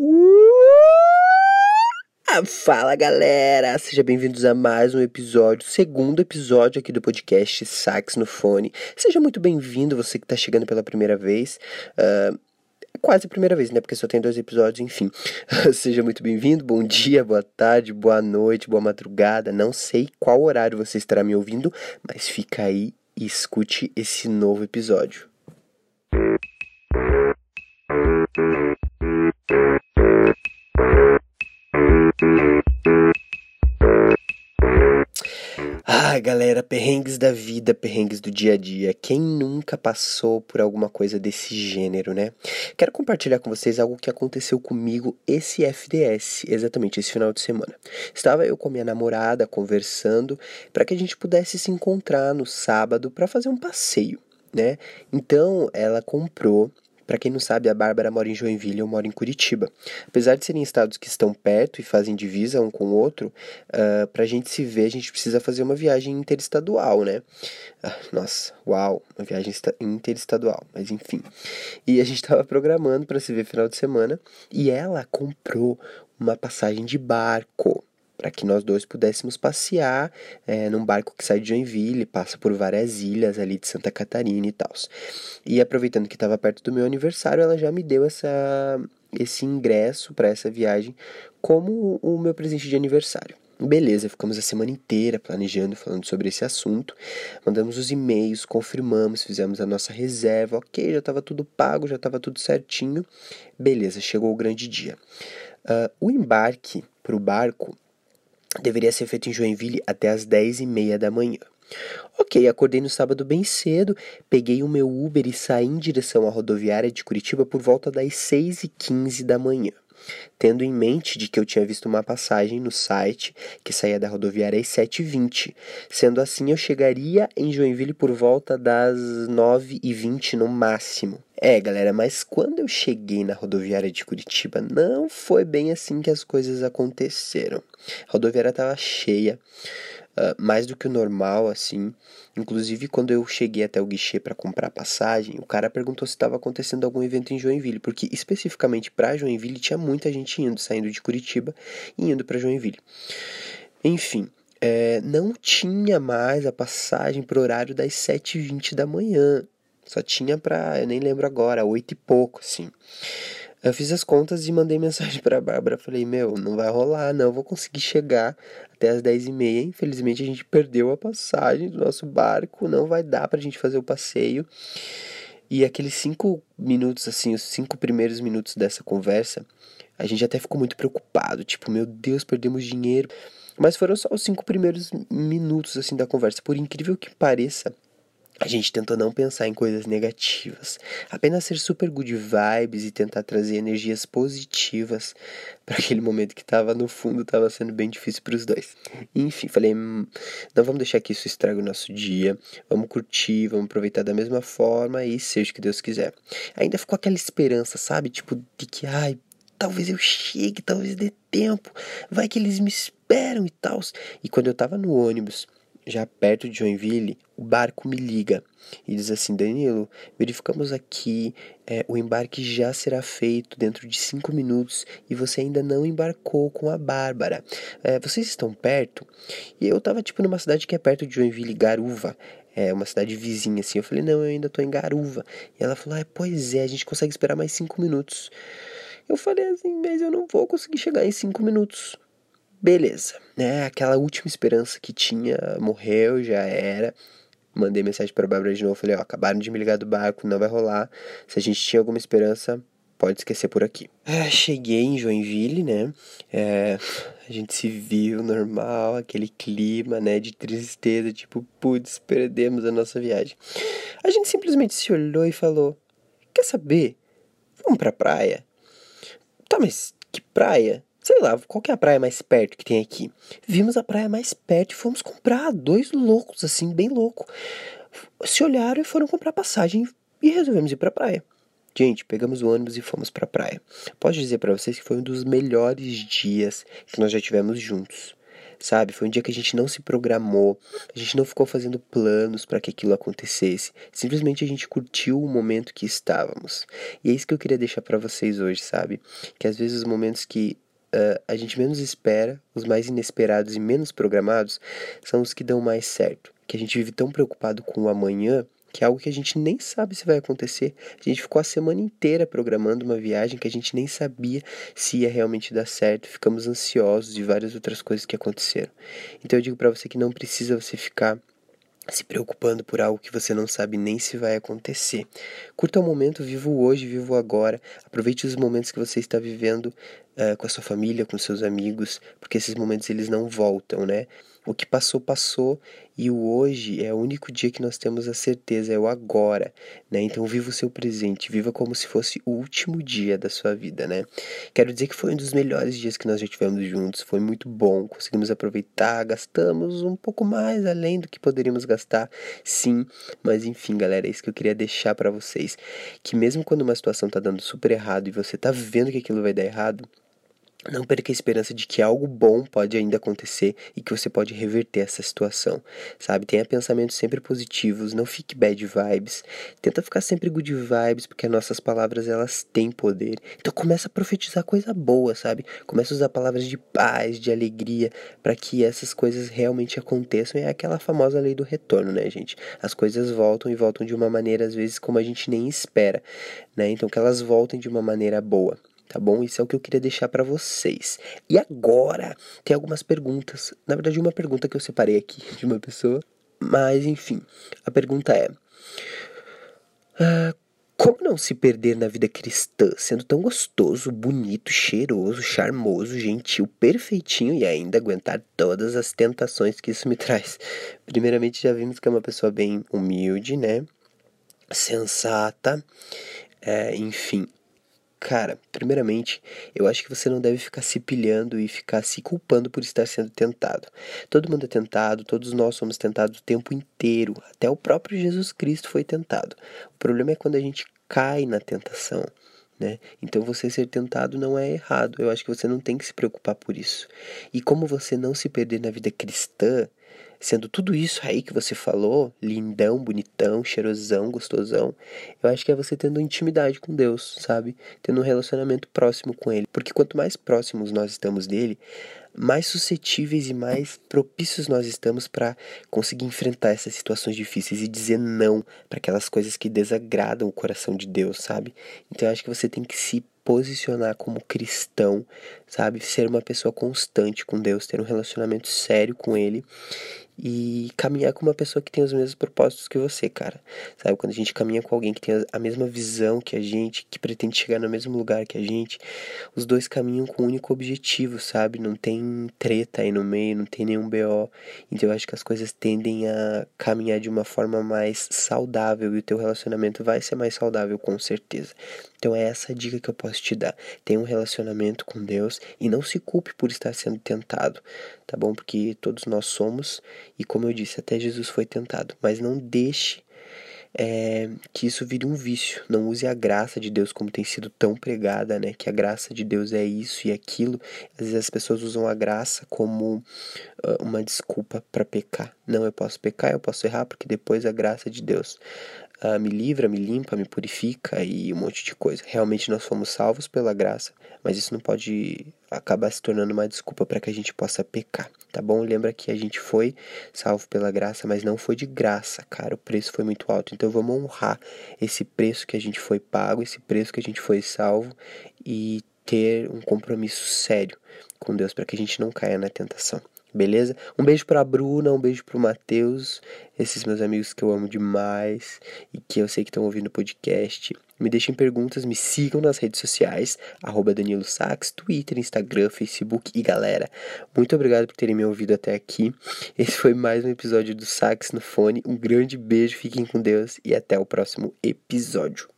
Uh! Fala galera, sejam bem-vindos a mais um episódio, segundo episódio aqui do podcast Sax no Fone. Seja muito bem-vindo, você que está chegando pela primeira vez. Uh, quase a primeira vez, né? Porque só tem dois episódios, enfim. Seja muito bem-vindo, bom dia, boa tarde, boa noite, boa madrugada. Não sei qual horário você estará me ouvindo, mas fica aí e escute esse novo episódio. Ai, galera, perrengues da vida, perrengues do dia a dia. Quem nunca passou por alguma coisa desse gênero, né? Quero compartilhar com vocês algo que aconteceu comigo esse FDS, exatamente esse final de semana. Estava eu com minha namorada conversando para que a gente pudesse se encontrar no sábado para fazer um passeio, né? Então, ela comprou para quem não sabe, a Bárbara mora em Joinville, eu moro em Curitiba. Apesar de serem estados que estão perto e fazem divisa um com o outro, uh, ah, para a gente se ver, a gente precisa fazer uma viagem interestadual, né? Uh, nossa, uau, uma viagem interestadual, mas enfim. E a gente estava programando para se ver final de semana e ela comprou uma passagem de barco para que nós dois pudéssemos passear é, num barco que sai de Joinville, passa por várias ilhas ali de Santa Catarina e tal. E aproveitando que estava perto do meu aniversário, ela já me deu essa, esse ingresso para essa viagem como o meu presente de aniversário. Beleza, ficamos a semana inteira planejando, falando sobre esse assunto. Mandamos os e-mails, confirmamos, fizemos a nossa reserva. Ok, já estava tudo pago, já estava tudo certinho. Beleza, chegou o grande dia. Uh, o embarque para o barco deveria ser feito em Joinville até as 10 e meia da manhã. Ok, acordei no sábado bem cedo, peguei o meu Uber e saí em direção à rodoviária de Curitiba por volta das 6 e 15 da manhã. Tendo em mente de que eu tinha visto uma passagem no site que saía da rodoviária às 7h20. Sendo assim, eu chegaria em Joinville por volta das 9h20 no máximo. É, galera, mas quando eu cheguei na rodoviária de Curitiba, não foi bem assim que as coisas aconteceram. A rodoviária estava cheia, uh, mais do que o normal, assim. Inclusive, quando eu cheguei até o guichê para comprar passagem, o cara perguntou se estava acontecendo algum evento em Joinville, porque especificamente para Joinville tinha muita gente indo, saindo de Curitiba e indo para Joinville. Enfim, é, não tinha mais a passagem para horário das 7h20 da manhã. Só tinha pra, eu nem lembro agora, oito e pouco, assim. Eu fiz as contas e mandei mensagem pra Bárbara. Falei, meu, não vai rolar, não vou conseguir chegar até as dez e meia. Infelizmente a gente perdeu a passagem do nosso barco, não vai dar pra gente fazer o passeio. E aqueles cinco minutos, assim, os cinco primeiros minutos dessa conversa, a gente até ficou muito preocupado. Tipo, meu Deus, perdemos dinheiro. Mas foram só os cinco primeiros minutos, assim, da conversa. Por incrível que pareça, a gente tentou não pensar em coisas negativas, apenas ser super good vibes e tentar trazer energias positivas para aquele momento que estava no fundo, estava sendo bem difícil para os dois. Enfim, falei, hum, não vamos deixar que isso estrague o nosso dia, vamos curtir, vamos aproveitar da mesma forma e seja o que Deus quiser. Ainda ficou aquela esperança, sabe, tipo de que ai, talvez eu chegue, talvez dê tempo, vai que eles me esperam e tal. E quando eu estava no ônibus, já perto de Joinville, o barco me liga e diz assim: Danilo, verificamos aqui, é, o embarque já será feito dentro de cinco minutos e você ainda não embarcou com a Bárbara. É, vocês estão perto? E eu tava tipo numa cidade que é perto de Joinville, Garuva. É uma cidade vizinha assim. Eu falei: Não, eu ainda tô em Garuva. E ela falou: ah, Pois é, a gente consegue esperar mais cinco minutos. Eu falei assim: Mas eu não vou conseguir chegar em cinco minutos. Beleza, né? Aquela última esperança que tinha morreu, já era. Mandei mensagem para Bárbara de novo, falei, ó, acabaram de me ligar do barco, não vai rolar. Se a gente tinha alguma esperança, pode esquecer por aqui. É, cheguei em Joinville, né? É, a gente se viu normal, aquele clima, né, de tristeza, tipo, putz, perdemos a nossa viagem. A gente simplesmente se olhou e falou: Quer saber? Vamos pra praia? Tá, mas que praia? Sei lá, qual que é a praia mais perto que tem aqui? Vimos a praia mais perto e fomos comprar, dois loucos, assim, bem louco. Se olharam e foram comprar passagem e resolvemos ir pra praia. Gente, pegamos o ônibus e fomos pra praia. Posso dizer para vocês que foi um dos melhores dias que nós já tivemos juntos. sabe? Foi um dia que a gente não se programou, a gente não ficou fazendo planos para que aquilo acontecesse. Simplesmente a gente curtiu o momento que estávamos. E é isso que eu queria deixar para vocês hoje, sabe? Que às vezes os momentos que uh, a gente menos espera, os mais inesperados e menos programados, são os que dão mais certo. Que a gente vive tão preocupado com o amanhã que é algo que a gente nem sabe se vai acontecer. A gente ficou a semana inteira programando uma viagem que a gente nem sabia se ia realmente dar certo. Ficamos ansiosos de várias outras coisas que aconteceram. Então eu digo para você que não precisa você ficar se preocupando por algo que você não sabe nem se vai acontecer. Curta o momento, viva o hoje, viva o agora. Aproveite os momentos que você está vivendo uh, com a sua família, com seus amigos, porque esses momentos eles não voltam, né? O que passou, passou, e o hoje é o único dia que nós temos a certeza, é o agora, né? Então viva o seu presente, viva como se fosse o último dia da sua vida, né? Quero dizer que foi um dos melhores dias que nós já tivemos juntos, foi muito bom, conseguimos aproveitar, gastamos um pouco mais além do que poderíamos gastar, sim, mas enfim, galera, é isso que eu queria deixar para vocês, que mesmo quando uma situação tá dando super errado e você tá vendo que aquilo vai dar errado, não perca a esperança de que algo bom pode ainda acontecer e que você pode reverter essa situação, sabe? Tenha pensamentos sempre positivos, não fique bad vibes. Tenta ficar sempre good vibes, porque as nossas palavras elas têm poder. Então começa a profetizar coisa boa, sabe? Começa a usar palavras de paz, de alegria, para que essas coisas realmente aconteçam. É aquela famosa lei do retorno, né, gente? As coisas voltam e voltam de uma maneira às vezes como a gente nem espera, né? Então que elas voltem de uma maneira boa tá bom? Isso é o que eu queria deixar para vocês. E agora, tem algumas perguntas. Na verdade, uma pergunta que eu separei aqui de uma pessoa. Mas, enfim, a pergunta é: uh, Como não se perder na vida cristã, sendo tão gostoso, bonito, cheiroso, charmoso, gentil, perfeitinho e ainda aguentar todas as tentações que isso me traz? Primeiramente, já vimos que é uma pessoa bem humilde, né? Sensata, é, enfim, Cara, primeiramente, eu acho que você não deve ficar se pilhando e ficar se culpando por estar sendo tentado. Todo mundo é tentado, todos nós somos tentados o tempo inteiro. Até o próprio Jesus Cristo foi tentado. O problema é quando a gente cai na tentação. Né? Então você ser tentado não é errado. Eu acho que você não tem que se preocupar por isso. E como você não se perder na vida cristã, sendo tudo isso aí que você falou, lindão, bonitão, cheirosão, gostosão, eu acho que é você tendo intimidade com Deus, sabe? Tendo um relacionamento próximo com Ele. Porque quanto mais próximos nós estamos dele, mais suscetíveis e mais propícios nós estamos para conseguir enfrentar essas situações difíceis e dizer não para aquelas coisas que desagradam o coração de Deus, sabe? Então eu acho que você tem que se posicionar como cristão, sabe? Ser uma pessoa constante com Deus, ter um relacionamento sério com Ele e caminhar com uma pessoa que tem os mesmos propósitos que você, cara. Sabe, quando a gente caminha com alguém que tem a mesma visão que a gente, que pretende chegar no mesmo lugar que a gente, os dois caminham com um único objetivo, sabe? Não tem treta aí no meio, não tem nenhum BO. Então eu acho que as coisas tendem a caminhar de uma forma mais saudável e o teu relacionamento vai ser mais saudável com certeza. Então é essa dica que eu posso te dar. Tenha um relacionamento com Deus e não se culpe por estar sendo tentado, tá bom? Porque todos nós somos e como eu disse, até Jesus foi tentado. Mas não deixe é, que isso vire um vício. Não use a graça de Deus como tem sido tão pregada, né? Que a graça de Deus é isso e aquilo. Às vezes as pessoas usam a graça como uh, uma desculpa para pecar. Não, eu posso pecar, eu posso errar, porque depois a graça de Deus uh, me livra, me limpa, me purifica e um monte de coisa. Realmente nós fomos salvos pela graça, mas isso não pode acabar se tornando uma desculpa para que a gente possa pecar, tá bom? Lembra que a gente foi salvo pela graça, mas não foi de graça, cara. O preço foi muito alto. Então vamos honrar esse preço que a gente foi pago, esse preço que a gente foi salvo e ter um compromisso sério com Deus para que a gente não caia na tentação beleza? Um beijo pra Bruna, um beijo pro Matheus, esses meus amigos que eu amo demais e que eu sei que estão ouvindo o podcast. Me deixem perguntas, me sigam nas redes sociais, arroba Danilo Sax, Twitter, Instagram, Facebook e galera, muito obrigado por terem me ouvido até aqui. Esse foi mais um episódio do Sax no Fone. Um grande beijo, fiquem com Deus e até o próximo episódio.